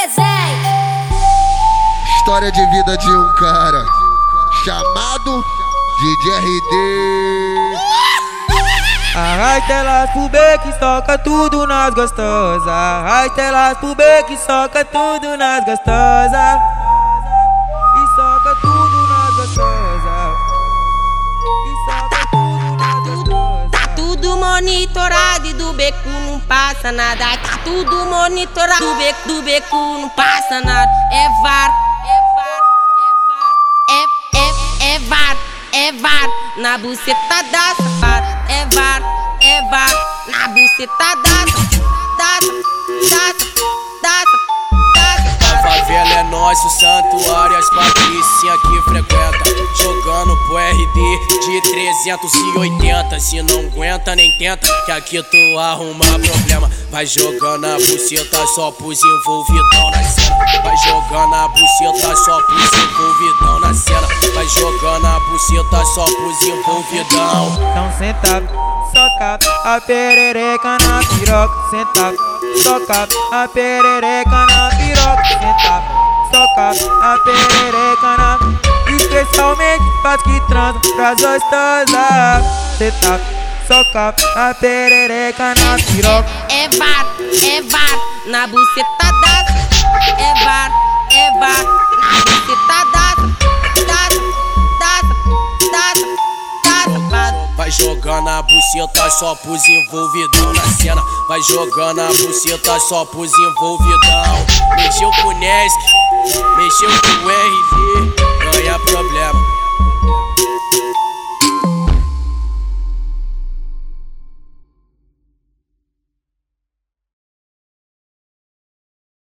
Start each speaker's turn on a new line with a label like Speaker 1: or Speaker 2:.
Speaker 1: presente. História de vida de um cara chamado DJ RD.
Speaker 2: Arrasta elas pro beco soca tudo nas gostosas. Arrasta elas pro beco soca tudo nas gostosas.
Speaker 3: Monitorado e do beco não passa nada. Tá tudo monitorado do beco, do beco não passa nada. É VAR, é VAR, é VAR, é, é, é VAR, é VAR na buceta da safada. É VAR, é VAR na buceta da da da da
Speaker 4: A favela é nosso santuário, as patricinhas que de 380. Se não aguenta, nem tenta, que aqui tu arruma problema. Vai jogando a buceta só pros envolvidão na cena. Vai jogando a buceta só pros envolvidão na cena. Vai jogando a buceta só pros envolvidão.
Speaker 2: Então senta, soca a perereca na piroca. Senta, soca a perereca na piroca. Senta, soca a perereca na Especialmente faz que transa pras gostosas. Senta, soca a perereca na piroca.
Speaker 3: É VAR, é VAR na buceta da É VAR, é VAR na buceta da da da da da da
Speaker 4: Vai jogando a buceta só pros envolvidão na cena. Vai jogando a buceta só pros envolvidão. Mexeu com o Nesk, mexeu com o RD,